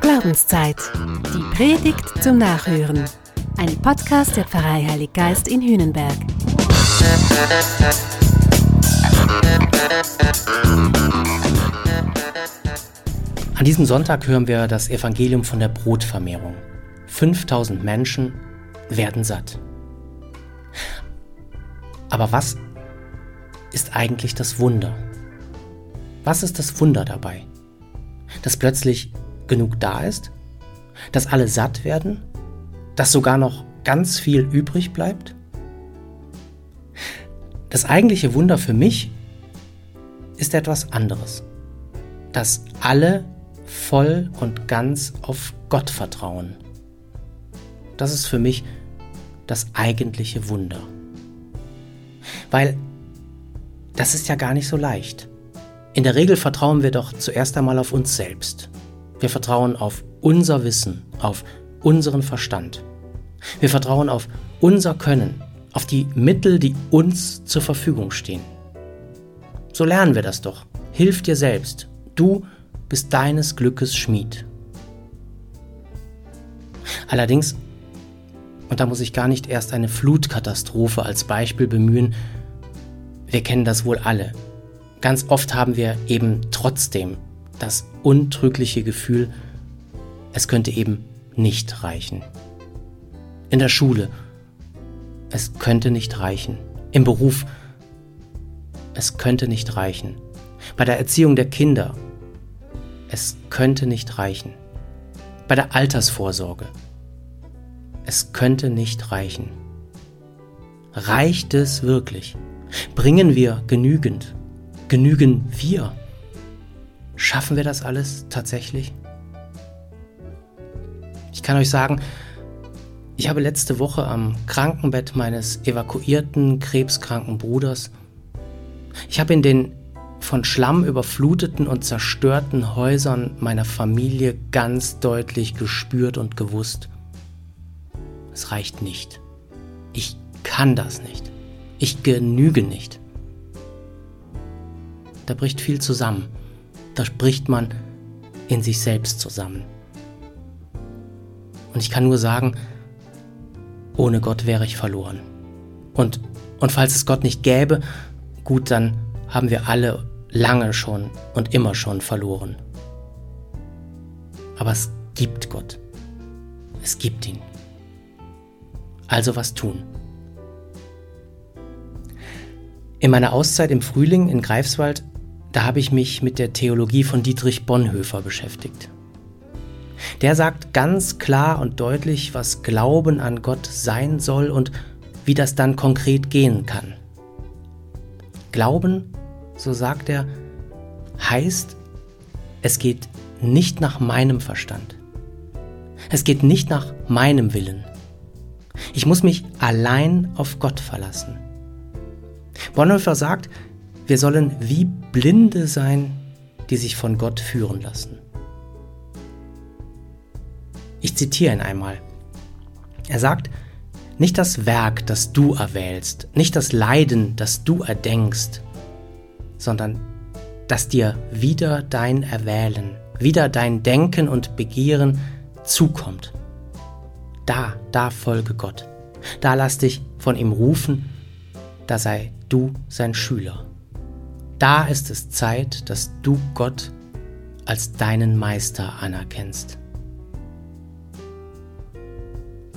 Glaubenszeit. Die Predigt zum Nachhören. Ein Podcast der Pfarrei Heilig Geist in Hühnenberg. An diesem Sonntag hören wir das Evangelium von der Brotvermehrung. 5000 Menschen werden satt. Aber was ist eigentlich das Wunder? Was ist das Wunder dabei? Dass plötzlich genug da ist? Dass alle satt werden? Dass sogar noch ganz viel übrig bleibt? Das eigentliche Wunder für mich ist etwas anderes. Dass alle voll und ganz auf Gott vertrauen. Das ist für mich das eigentliche Wunder. Weil das ist ja gar nicht so leicht. In der Regel vertrauen wir doch zuerst einmal auf uns selbst. Wir vertrauen auf unser Wissen, auf unseren Verstand. Wir vertrauen auf unser Können, auf die Mittel, die uns zur Verfügung stehen. So lernen wir das doch. Hilf dir selbst. Du bist deines Glückes Schmied. Allerdings, und da muss ich gar nicht erst eine Flutkatastrophe als Beispiel bemühen, wir kennen das wohl alle. Ganz oft haben wir eben trotzdem das untrügliche Gefühl, es könnte eben nicht reichen. In der Schule, es könnte nicht reichen. Im Beruf, es könnte nicht reichen. Bei der Erziehung der Kinder, es könnte nicht reichen. Bei der Altersvorsorge, es könnte nicht reichen. Reicht es wirklich? Bringen wir genügend? Genügen wir? Schaffen wir das alles tatsächlich? Ich kann euch sagen, ich habe letzte Woche am Krankenbett meines evakuierten, krebskranken Bruders, ich habe in den von Schlamm überfluteten und zerstörten Häusern meiner Familie ganz deutlich gespürt und gewusst, es reicht nicht. Ich kann das nicht. Ich genüge nicht. Da bricht viel zusammen. Da spricht man in sich selbst zusammen. Und ich kann nur sagen, ohne Gott wäre ich verloren. Und, und falls es Gott nicht gäbe, gut, dann haben wir alle lange schon und immer schon verloren. Aber es gibt Gott. Es gibt ihn. Also was tun? In meiner Auszeit im Frühling in Greifswald, da habe ich mich mit der Theologie von Dietrich Bonhoeffer beschäftigt. Der sagt ganz klar und deutlich, was Glauben an Gott sein soll und wie das dann konkret gehen kann. Glauben, so sagt er, heißt, es geht nicht nach meinem Verstand. Es geht nicht nach meinem Willen. Ich muss mich allein auf Gott verlassen. Bonhoeffer sagt, wir sollen wie Blinde sein, die sich von Gott führen lassen. Ich zitiere ihn einmal. Er sagt, nicht das Werk, das du erwählst, nicht das Leiden, das du erdenkst, sondern dass dir wieder dein Erwählen, wieder dein Denken und Begehren zukommt. Da, da folge Gott. Da lass dich von ihm rufen, da sei du sein Schüler. Da ist es Zeit, dass du Gott als deinen Meister anerkennst.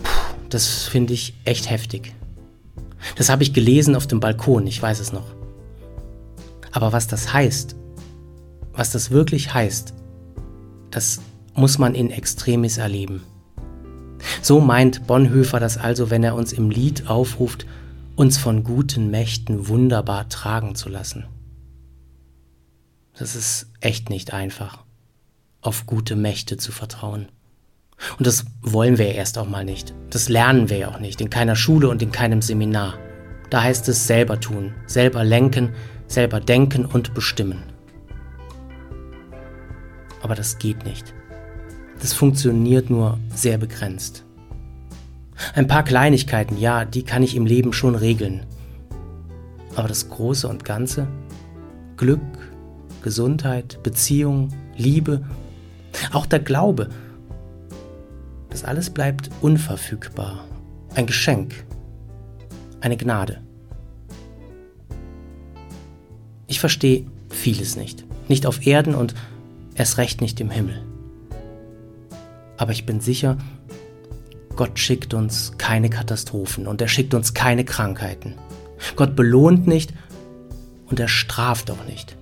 Puh, das finde ich echt heftig. Das habe ich gelesen auf dem Balkon, ich weiß es noch. Aber was das heißt, was das wirklich heißt, das muss man in Extremis erleben. So meint Bonhoeffer das also, wenn er uns im Lied aufruft, uns von guten Mächten wunderbar tragen zu lassen. Das ist echt nicht einfach, auf gute Mächte zu vertrauen. Und das wollen wir ja erst auch mal nicht. Das lernen wir ja auch nicht, in keiner Schule und in keinem Seminar. Da heißt es selber tun, selber lenken, selber denken und bestimmen. Aber das geht nicht. Das funktioniert nur sehr begrenzt. Ein paar Kleinigkeiten, ja, die kann ich im Leben schon regeln. Aber das Große und Ganze, Glück, Gesundheit, Beziehung, Liebe, auch der Glaube. Das alles bleibt unverfügbar. Ein Geschenk, eine Gnade. Ich verstehe vieles nicht. Nicht auf Erden und erst recht nicht im Himmel. Aber ich bin sicher, Gott schickt uns keine Katastrophen und er schickt uns keine Krankheiten. Gott belohnt nicht und er straft auch nicht.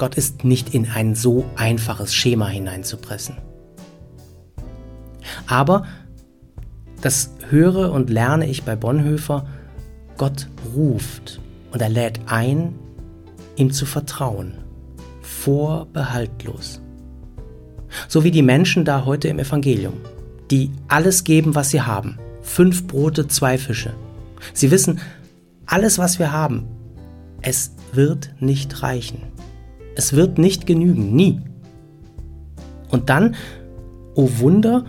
Gott ist nicht in ein so einfaches Schema hineinzupressen. Aber das höre und lerne ich bei Bonhoeffer, Gott ruft und er lädt ein, ihm zu vertrauen, vorbehaltlos. So wie die Menschen da heute im Evangelium, die alles geben, was sie haben. Fünf Brote, zwei Fische. Sie wissen, alles, was wir haben, es wird nicht reichen. Es wird nicht genügen, nie. Und dann, o oh Wunder,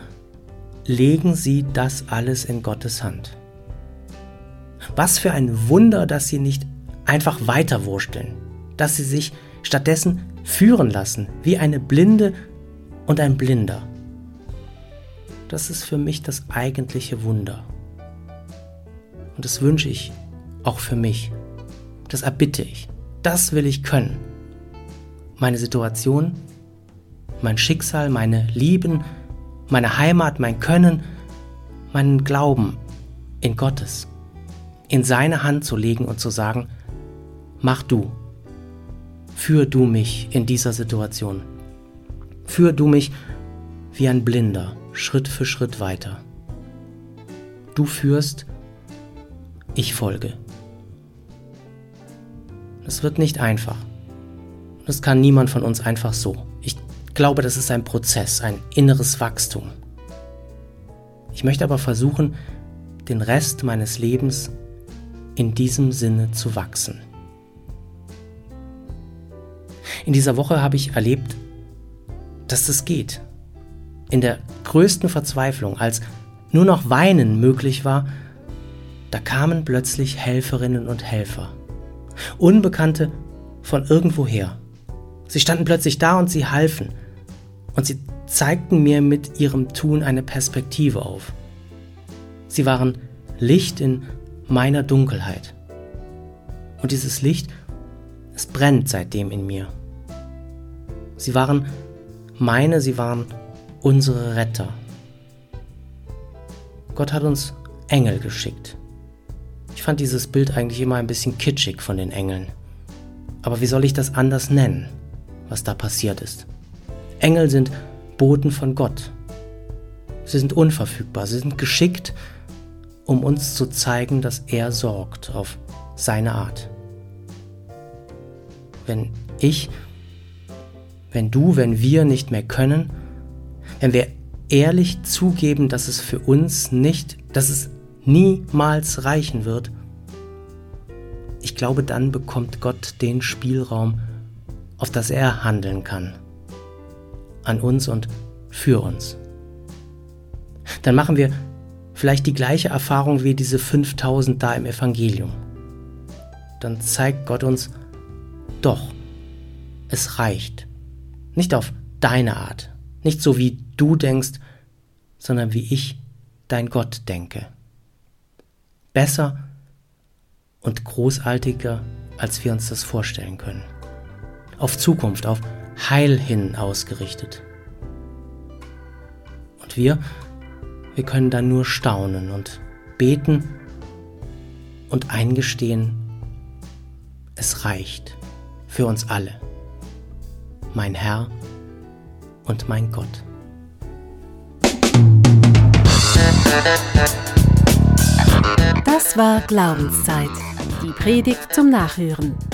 legen sie das alles in Gottes Hand. Was für ein Wunder, dass sie nicht einfach weiterwursteln, dass sie sich stattdessen führen lassen, wie eine Blinde und ein Blinder. Das ist für mich das eigentliche Wunder. Und das wünsche ich auch für mich. Das erbitte ich. Das will ich können. Meine Situation, mein Schicksal, meine Lieben, meine Heimat, mein Können, meinen Glauben in Gottes, in seine Hand zu legen und zu sagen, mach du, führ du mich in dieser Situation, führ du mich wie ein Blinder Schritt für Schritt weiter. Du führst, ich folge. Es wird nicht einfach. Das kann niemand von uns einfach so. Ich glaube, das ist ein Prozess, ein inneres Wachstum. Ich möchte aber versuchen, den Rest meines Lebens in diesem Sinne zu wachsen. In dieser Woche habe ich erlebt, dass das geht. In der größten Verzweiflung, als nur noch Weinen möglich war, da kamen plötzlich Helferinnen und Helfer. Unbekannte von irgendwoher. Sie standen plötzlich da und sie halfen. Und sie zeigten mir mit ihrem Tun eine Perspektive auf. Sie waren Licht in meiner Dunkelheit. Und dieses Licht, es brennt seitdem in mir. Sie waren meine, sie waren unsere Retter. Gott hat uns Engel geschickt. Ich fand dieses Bild eigentlich immer ein bisschen kitschig von den Engeln. Aber wie soll ich das anders nennen, was da passiert ist? Engel sind Boten von Gott. Sie sind unverfügbar, sie sind geschickt, um uns zu zeigen, dass er sorgt auf seine Art. Wenn ich, wenn du, wenn wir nicht mehr können, wenn wir ehrlich zugeben, dass es für uns nicht, dass es niemals reichen wird, ich glaube, dann bekommt Gott den Spielraum, auf das er handeln kann. An uns und für uns. Dann machen wir vielleicht die gleiche Erfahrung wie diese 5000 da im Evangelium. Dann zeigt Gott uns, doch, es reicht. Nicht auf deine Art, nicht so wie du denkst, sondern wie ich, dein Gott, denke. Besser und großartiger, als wir uns das vorstellen können. Auf Zukunft, auf Heil hin ausgerichtet. Und wir, wir können dann nur staunen und beten und eingestehen, es reicht für uns alle. Mein Herr, und mein Gott. Das war Glaubenszeit. Die Predigt zum Nachhören.